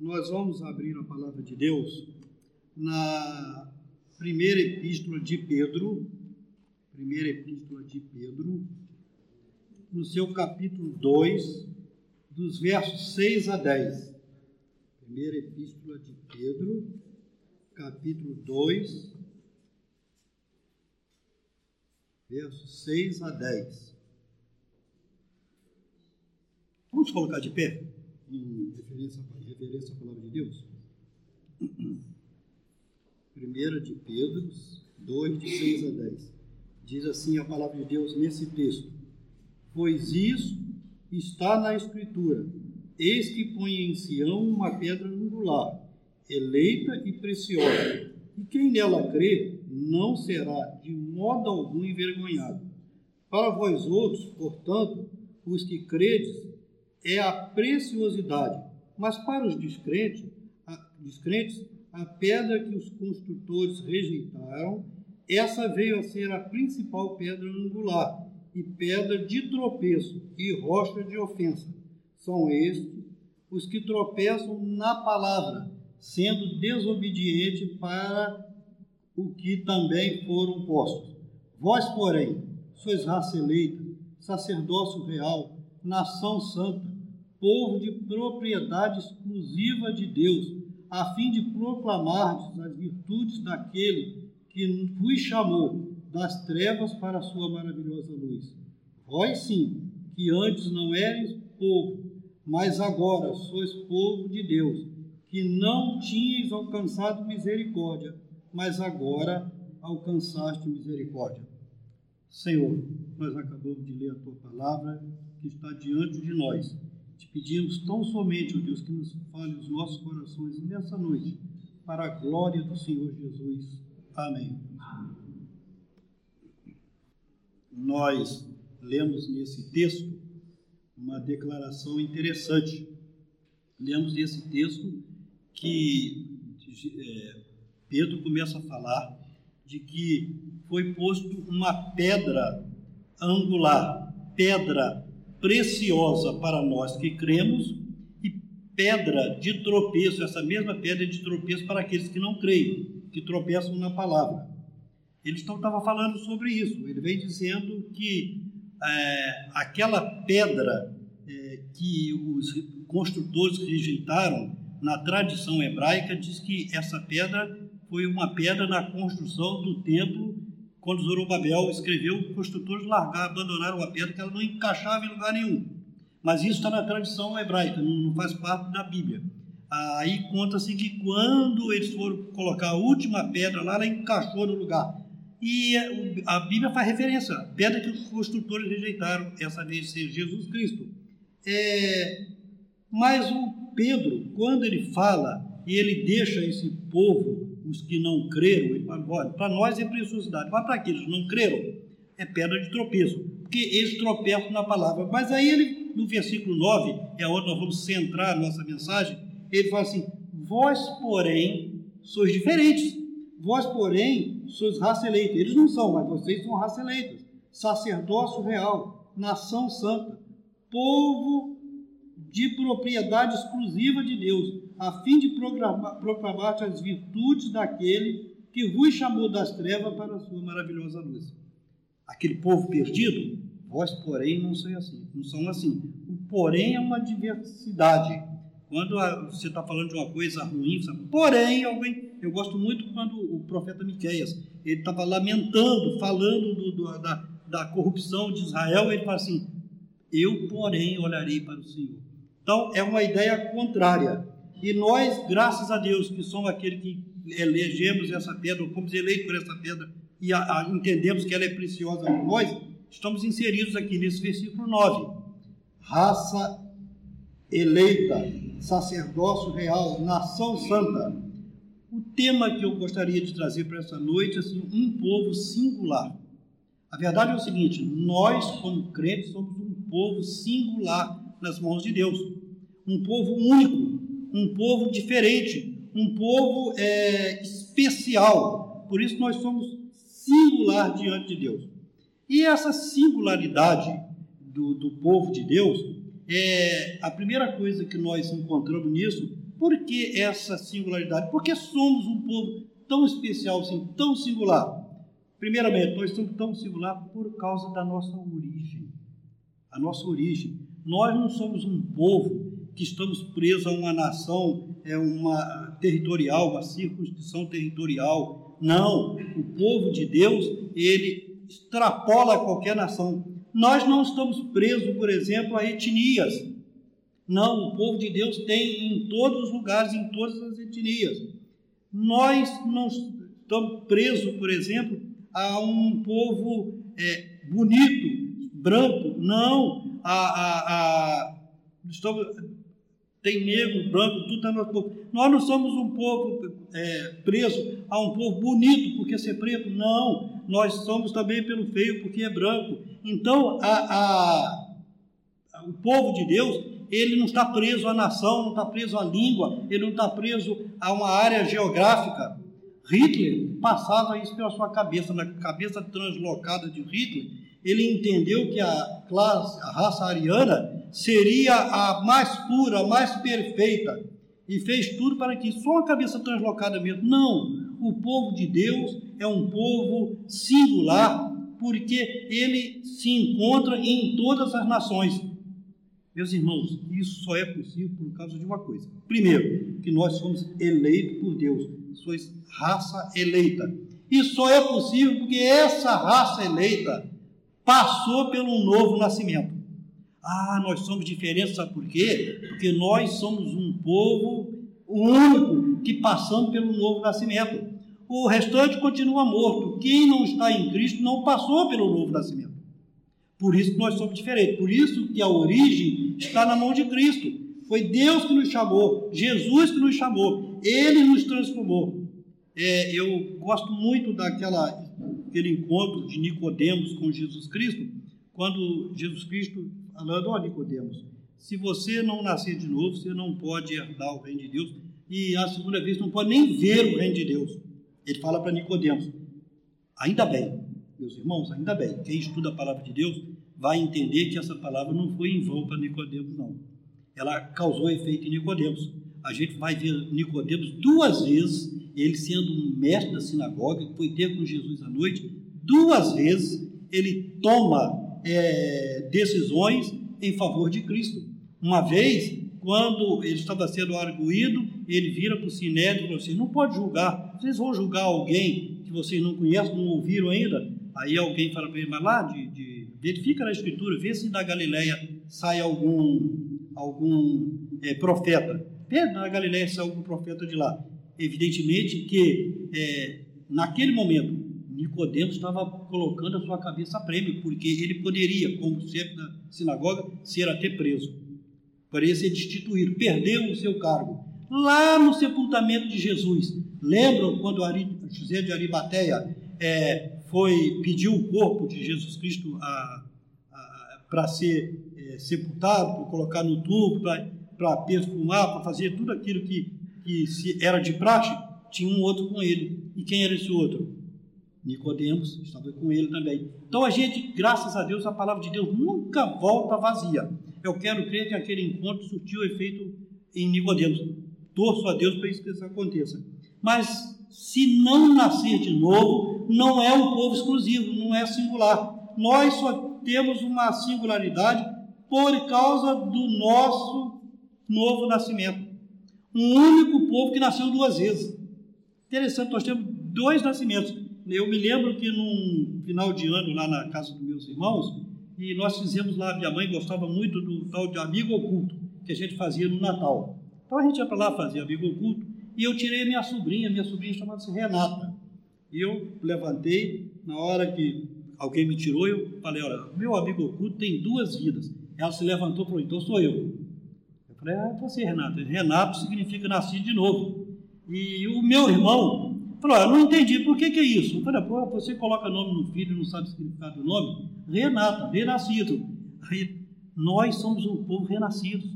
nós vamos abrir a palavra de Deus na primeira epístola de Pedro, primeira epístola de Pedro, no seu capítulo 2, dos versos 6 a 10. Primeira epístola de Pedro, capítulo 2, versos 6 a 10. Vamos colocar de pé, em referência, referência à palavra de Deus? Primeira de Pedro 2, de 6 a 10. Diz assim a palavra de Deus nesse texto: Pois isso está na Escritura: Eis que põe em Sião uma pedra angular, eleita e preciosa, e quem nela crê não será de modo algum envergonhado. Para vós outros, portanto, os que credes, é a preciosidade, mas para os descrentes, a, descrentes, a pedra que os construtores rejeitaram, essa veio a ser a principal pedra angular, e pedra de tropeço e rocha de ofensa. São estes os que tropeçam na palavra, sendo desobediente para o que também foram postos. Vós, porém, sois raça eleita, sacerdócio real, nação santa, povo de propriedade exclusiva de Deus, a fim de proclamar as virtudes daquele que vos chamou das trevas para a sua maravilhosa luz. Vós sim, que antes não eres povo, mas agora sois povo de Deus, que não tinhais alcançado misericórdia, mas agora alcançaste misericórdia. Senhor, nós acabamos de ler a tua palavra que está diante de nós. Te pedimos tão somente, ó Deus, que nos fale os nossos corações nessa noite, para a glória do Senhor Jesus. Amém. Nós lemos nesse texto uma declaração interessante. Lemos nesse texto que é, Pedro começa a falar de que foi posto uma pedra angular, pedra preciosa para nós que cremos e pedra de tropeço, essa mesma pedra de tropeço para aqueles que não creem, que tropeçam na palavra. Ele estava falando sobre isso. Ele vem dizendo que é, aquela pedra é, que os construtores rejeitaram na tradição hebraica diz que essa pedra foi uma pedra na construção do templo, quando Zorobabel escreveu, os construtores largaram, abandonaram a pedra, que ela não encaixava em lugar nenhum. Mas isso está na tradição hebraica, não faz parte da Bíblia. Aí conta-se que quando eles foram colocar a última pedra lá, ela encaixou no lugar. E a Bíblia faz referência à pedra que os construtores rejeitaram, essa vez ser Jesus Cristo. É, mas o Pedro, quando ele fala e ele deixa esse povo os que não creram, ele fala, olha, para nós é preciosidade, mas para aqueles que não creram, é pedra de tropeço, porque eles tropeçam na palavra. Mas aí ele, no versículo 9, é onde nós vamos centrar a nossa mensagem, ele fala assim, vós, porém, sois diferentes, vós, porém, sois raça eleita. Eles não são, mas vocês são raça eleita, sacerdócio real, nação santa, povo de propriedade exclusiva de Deus, a fim de proclamar as virtudes daquele que vos chamou das trevas para a sua maravilhosa luz. Aquele povo perdido, vós, porém, não são assim. Não são assim. O porém é uma diversidade. Quando você está falando de uma coisa ruim, sabe? porém, alguém. Eu gosto muito quando o profeta Miqueias ele estava lamentando, falando do, do, da, da corrupção de Israel, ele fala assim: Eu, porém, olharei para o Senhor. Então, é uma ideia contrária. E nós, graças a Deus, que somos aqueles que elegemos essa pedra, fomos eleitos por essa pedra e a, a, entendemos que ela é preciosa para nós, estamos inseridos aqui nesse versículo 9. Raça eleita, sacerdócio real, nação santa. O tema que eu gostaria de trazer para essa noite é assim, um povo singular. A verdade é o seguinte: nós, como crentes, somos um povo singular nas mãos de Deus, um povo único, um povo diferente, um povo é, especial. Por isso nós somos singular diante de Deus. E essa singularidade do, do povo de Deus, é, a primeira coisa que nós encontramos nisso Por que essa singularidade? Porque somos um povo tão especial, assim, tão singular. Primeiramente, nós somos tão singular por causa da nossa origem. A nossa origem. Nós não somos um povo que estamos presos a uma nação, é uma territorial, uma circunscrição territorial. Não, o povo de Deus, ele extrapola qualquer nação. Nós não estamos presos, por exemplo, a etnias. Não, o povo de Deus tem em todos os lugares, em todas as etnias. Nós não estamos presos, por exemplo, a um povo é, bonito, branco. Não, a, a, a estamos, tem negro, branco, tudo é nosso povo. Nós não somos um povo é, preso a um povo bonito porque ser preto, não. Nós somos também pelo feio porque é branco. Então, a, a, o povo de Deus, ele não está preso à nação, não está preso à língua, ele não está preso a uma área geográfica. Hitler passava isso pela sua cabeça, na cabeça translocada de Hitler, ele entendeu que a classe, a raça ariana seria a mais pura, a mais perfeita, e fez tudo para que só a cabeça translocada mesmo. Não, o povo de Deus é um povo singular, porque ele se encontra em todas as nações. Meus irmãos, isso só é possível por causa de uma coisa. Primeiro, que nós somos eleitos por Deus, sois raça eleita. E só é possível porque essa raça eleita passou pelo novo nascimento. Ah, nós somos diferentes, sabe por quê? Porque nós somos um povo único que passamos pelo novo nascimento. O restante continua morto. Quem não está em Cristo não passou pelo novo nascimento. Por isso que nós somos diferentes. Por isso que a origem está na mão de Cristo. Foi Deus que nos chamou, Jesus que nos chamou, Ele nos transformou. É, eu gosto muito daquela aquele encontro de Nicodemos com Jesus Cristo, quando Jesus Cristo falando, ó Nicodemos, se você não nascer de novo, você não pode herdar o reino de Deus, e a segunda vez não pode nem ver o reino de Deus. Ele fala para Nicodemos, ainda bem, meus irmãos, ainda bem, quem estuda a palavra de Deus vai entender que essa palavra não foi em vão para Nicodemos, não. Ela causou efeito em Nicodemos. A gente vai ver Nicodemos duas vezes ele sendo um mestre da sinagoga, que foi ter com Jesus à noite, duas vezes ele toma é, decisões em favor de Cristo. Uma vez, quando ele estava sendo arguído, ele vira para o sinédrio e falou assim: não pode julgar, vocês vão julgar alguém que vocês não conhecem, não ouviram ainda? Aí alguém fala para ele, mas lá, de, de, verifica na escritura, vê se da Galileia sai algum, algum é, profeta. Vê na Galileia sai algum profeta de lá evidentemente que é, naquele momento Nicodemos estava colocando a sua cabeça a prêmio, porque ele poderia, como chefe da sinagoga, ser até preso, poderia ser destituído, perdeu o seu cargo. Lá no sepultamento de Jesus, lembram quando José de Arimateia é, foi pediu o corpo de Jesus Cristo para ser é, sepultado, para colocar no tubo, para perfumar, para fazer tudo aquilo que que se era de praxe, tinha um outro com ele. E quem era esse outro? Nicodemos estava com ele também. Então a gente, graças a Deus, a palavra de Deus nunca volta vazia. Eu quero crer que aquele encontro surtiu efeito em Nicodemos. Torço a Deus para que isso aconteça. Mas se não nascer de novo, não é um povo exclusivo, não é singular. Nós só temos uma singularidade por causa do nosso novo nascimento um único povo que nasceu duas vezes. Interessante, nós temos dois nascimentos. Eu me lembro que num final de ano, lá na casa dos meus irmãos, e nós fizemos lá, minha mãe gostava muito do tal de amigo oculto, que a gente fazia no Natal. Então a gente ia para lá fazer amigo oculto, e eu tirei minha sobrinha, minha sobrinha chamava-se Renata. E eu levantei, na hora que alguém me tirou, eu falei, olha, meu amigo oculto tem duas vidas. Ela se levantou e falou, então sou eu. Falei, ah, você, Renato. Renato significa nascido de novo. E o meu irmão falou, eu não entendi, por que, que é isso? Eu falei, pô, você coloca nome no filho e não sabe o significado do nome? Renato, renascido. Aí, nós somos um povo renascido.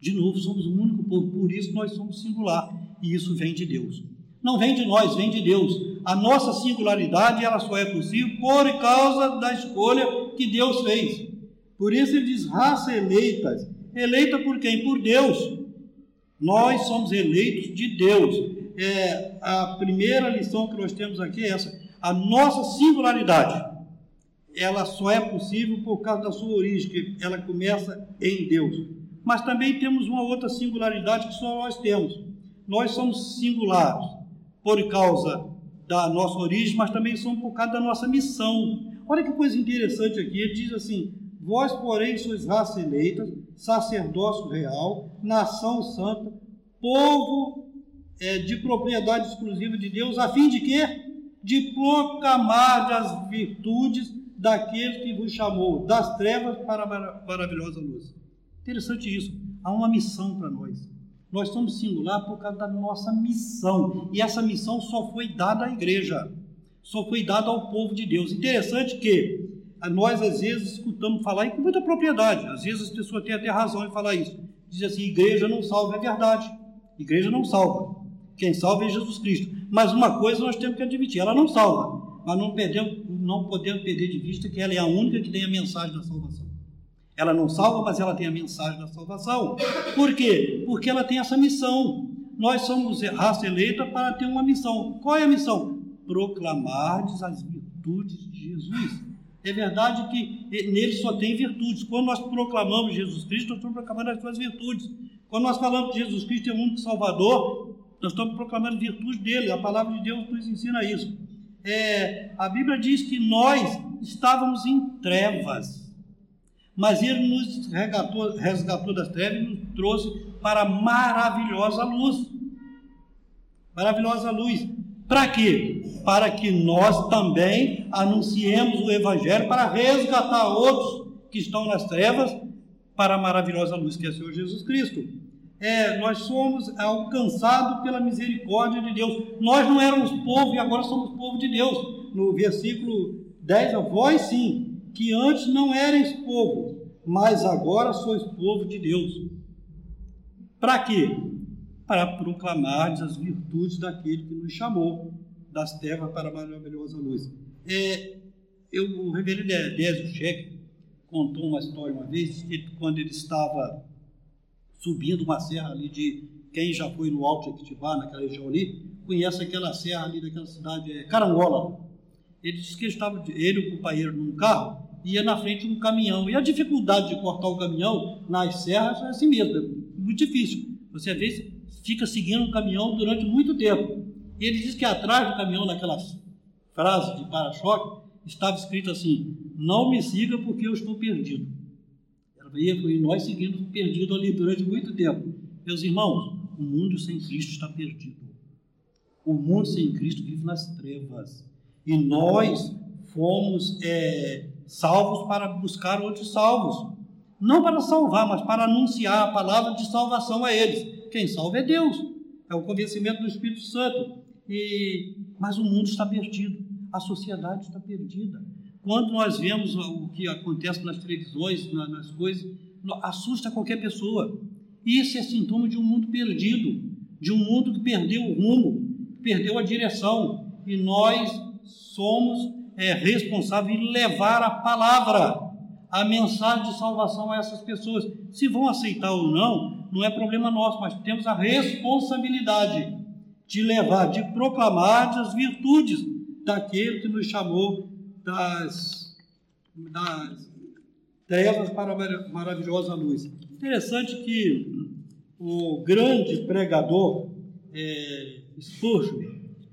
De novo, somos o único povo, por isso nós somos singular. E isso vem de Deus. Não vem de nós, vem de Deus. A nossa singularidade, ela só é possível por causa da escolha que Deus fez. Por isso ele diz raça eleitas eleita por quem? Por Deus. Nós somos eleitos de Deus. É, a primeira lição que nós temos aqui é essa: a nossa singularidade. Ela só é possível por causa da sua origem, que ela começa em Deus. Mas também temos uma outra singularidade que só nós temos. Nós somos singulares por causa da nossa origem, mas também somos por causa da nossa missão. Olha que coisa interessante aqui. Ele diz assim: Vós, porém, sois raça eleita, sacerdócio real, nação santa, povo é, de propriedade exclusiva de Deus, a fim de quê? De proclamar as virtudes daquele que vos chamou das trevas para a maravilhosa luz. Interessante isso. Há uma missão para nós. Nós somos singular por causa da nossa missão. E essa missão só foi dada à igreja. Só foi dada ao povo de Deus. Interessante que nós às vezes escutamos falar e com muita propriedade. Às vezes as pessoas têm até razão em falar isso. Diz assim: igreja não salva, é verdade. Igreja não salva. Quem salva é Jesus Cristo. Mas uma coisa nós temos que admitir: ela não salva. Mas não, perdemos, não podemos perder de vista que ela é a única que tem a mensagem da salvação. Ela não salva, mas ela tem a mensagem da salvação. Por quê? Porque ela tem essa missão. Nós somos raça eleita para ter uma missão. Qual é a missão? Proclamar as virtudes de Jesus. É verdade que nele só tem virtudes. Quando nós proclamamos Jesus Cristo, nós estamos proclamando as suas virtudes. Quando nós falamos que Jesus Cristo é o único Salvador, nós estamos proclamando virtudes dele. A palavra de Deus nos ensina isso. É, a Bíblia diz que nós estávamos em trevas, mas ele nos resgatou, resgatou das trevas e nos trouxe para a maravilhosa luz. Maravilhosa luz. Para quê? Para que nós também anunciemos o Evangelho para resgatar outros que estão nas trevas para a maravilhosa luz que é o Senhor Jesus Cristo. É, nós somos alcançados pela misericórdia de Deus. Nós não éramos povo e agora somos povo de Deus. No versículo 10, vós sim, que antes não erais povo, mas agora sois povo de Deus. Para quê? Para proclamar as virtudes daquele que nos chamou das trevas para a maravilhosa luz. É, eu, o reverendo Désio Cheque contou uma história uma vez, que quando ele estava subindo uma serra ali de, quem já foi no Alto Equitibá, naquela região ali, conhece aquela serra ali daquela cidade, é, Carangola. Ele disse que estava, ele e o companheiro num carro, ia na frente um caminhão. E a dificuldade de cortar o caminhão nas serras é assim mesmo, é muito difícil. Você vezes fica seguindo um caminhão durante muito tempo. E ele diz que atrás do caminhão, naquelas frases de para-choque, estava escrito assim: Não me siga porque eu estou perdido. E nós seguimos perdido ali durante muito tempo. Meus irmãos, o mundo sem Cristo está perdido. O mundo sem Cristo vive nas trevas. E nós fomos é, salvos para buscar outros salvos. Não para salvar, mas para anunciar a palavra de salvação a eles. Quem salva é Deus. É o convencimento do Espírito Santo. E, mas o mundo está perdido. A sociedade está perdida. Quando nós vemos o que acontece nas televisões, nas coisas, assusta qualquer pessoa. Isso é sintoma de um mundo perdido, de um mundo que perdeu o rumo, perdeu a direção. E nós somos é, responsáveis em levar a palavra, a mensagem de salvação a essas pessoas. Se vão aceitar ou não, não é problema nosso, mas temos a responsabilidade de levar, de proclamar as virtudes daquele que nos chamou das, das trevas para a maravilhosa luz. Interessante que o grande pregador é, Spurgeon,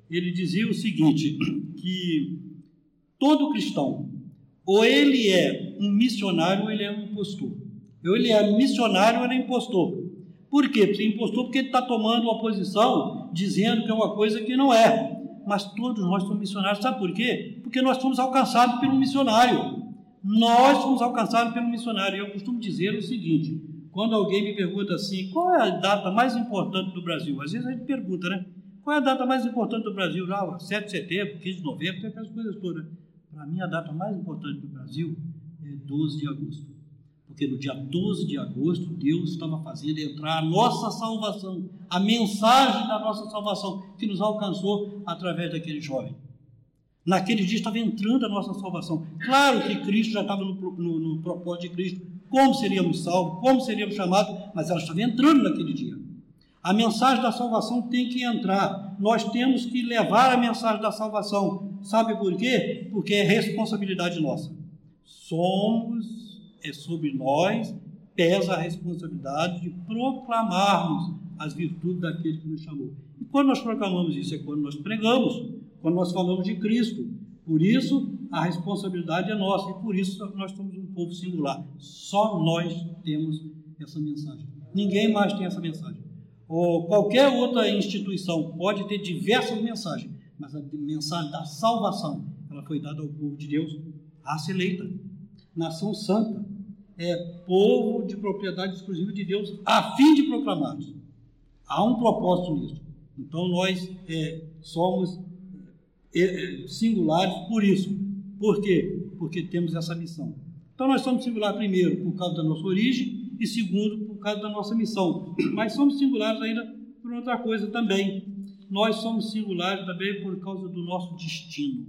ele dizia o seguinte, que todo cristão, ou ele é um missionário ou ele é um impostor. Ou ele é missionário ou ele é impostor. Por quê? Porque impostor porque ele está tomando uma posição dizendo que é uma coisa que não é. Mas todos nós somos missionários, sabe por quê? Porque nós fomos alcançados pelo missionário. Nós fomos alcançados pelo missionário. Eu costumo dizer o seguinte: quando alguém me pergunta assim, qual é a data mais importante do Brasil? Às vezes a gente pergunta, né? Qual é a data mais importante do Brasil? Ah, 7 de setembro, 15 de novembro, aquelas coisas todas. Para mim, a data mais importante do Brasil é 12 de agosto. Porque no dia 12 de agosto, Deus estava fazendo entrar a nossa salvação, a mensagem da nossa salvação, que nos alcançou através daquele jovem. Naquele dia estava entrando a nossa salvação. Claro que Cristo já estava no, no, no propósito de Cristo. Como seríamos salvos, como seríamos chamados, mas ela estava entrando naquele dia. A mensagem da salvação tem que entrar. Nós temos que levar a mensagem da salvação. Sabe por quê? Porque é responsabilidade nossa. Somos, é sobre nós, pesa a responsabilidade de proclamarmos as virtudes daquele que nos chamou. E quando nós proclamamos isso, é quando nós pregamos, quando nós falamos de Cristo. Por isso, a responsabilidade é nossa e por isso nós somos um povo singular. Só nós temos essa mensagem. Ninguém mais tem essa mensagem. Ou qualquer outra instituição pode ter diversas mensagens, mas a mensagem da salvação, ela foi dada ao povo de Deus, raça eleita, nação santa, é povo de propriedade exclusiva de Deus, a fim de proclamar. Há um propósito nisso. Então nós é, somos é, é, singulares por isso. Por quê? Porque temos essa missão. Então nós somos singulares primeiro por causa da nossa origem e segundo por causa da nossa missão. Mas somos singulares ainda por outra coisa também. Nós somos singulares também por causa do nosso destino.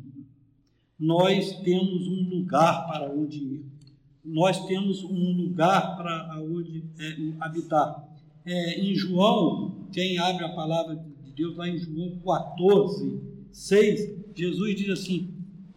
Nós temos um lugar para onde ir. Nós temos um lugar para onde é, habitar. É, em João, quem abre a palavra de Deus lá em João 14, 6, Jesus diz assim: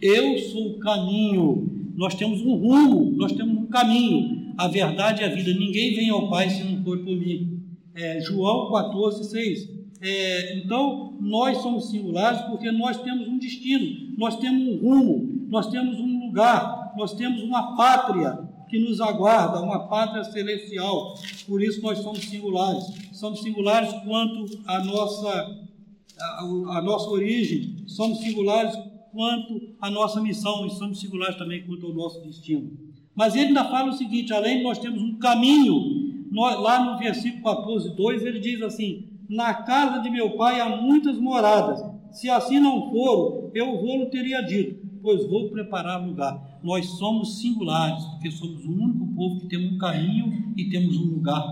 Eu sou o caminho. Nós temos um rumo, nós temos um caminho. A verdade é a vida. Ninguém vem ao Pai se não for por mim. É, João 14, 6. É, então, nós somos singulares porque nós temos um destino, nós temos um rumo, nós temos um lugar, nós temos uma pátria que nos aguarda, uma pátria celestial. Por isso nós somos singulares. Somos singulares quanto à nossa, a, a nossa origem, somos singulares quanto à nossa missão e somos singulares também quanto ao nosso destino. Mas ele ainda fala o seguinte: além de nós temos um caminho, nós, lá no versículo 14, 2, ele diz assim: Na casa de meu pai há muitas moradas, se assim não for, eu vou-lhe teria dito, pois vou preparar lugar. Nós somos singulares, porque somos o único povo que temos um caminho e temos um lugar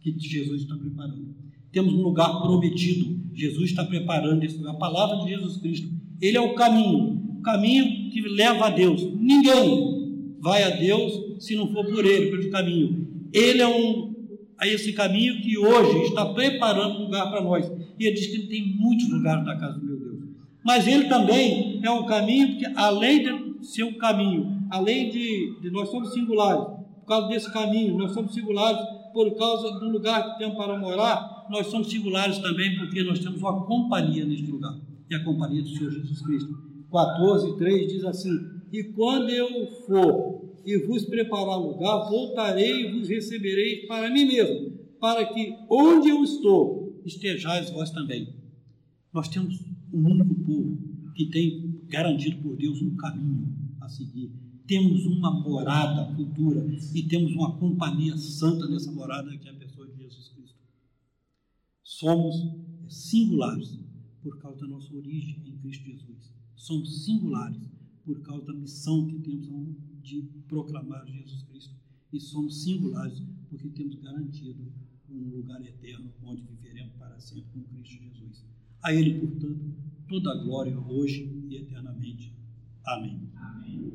que Jesus está preparando. Temos um lugar prometido. Jesus está preparando esse lugar. A palavra de Jesus Cristo. Ele é o caminho. O caminho que leva a Deus. Ninguém vai a Deus se não for por ele, pelo caminho. Ele é um, a esse caminho que hoje está preparando um lugar para nós. E ele diz que ele tem muitos lugares na casa do meu Deus. Mas ele também é um caminho que, além de ser um caminho, além de, de nós somos singulares, por causa desse caminho, nós somos singulares por causa do lugar que temos para morar, nós somos singulares também porque nós temos uma companhia neste lugar, e a companhia do Senhor Jesus Cristo. 14, 3 diz assim: E quando eu for e vos preparar lugar, voltarei e vos receberei para mim mesmo, para que onde eu estou estejais vós também. Nós temos um único povo que tem garantido por Deus um caminho a seguir temos uma morada futura e temos uma companhia santa nessa morada que é a pessoa de Jesus Cristo. Somos singulares por causa da nossa origem em Cristo Jesus. Somos singulares por causa da missão que temos de proclamar Jesus Cristo. E somos singulares porque temos garantido um lugar eterno onde viveremos para sempre com Cristo Jesus. A Ele, portanto, toda a glória hoje e eternamente. Amém. Amém.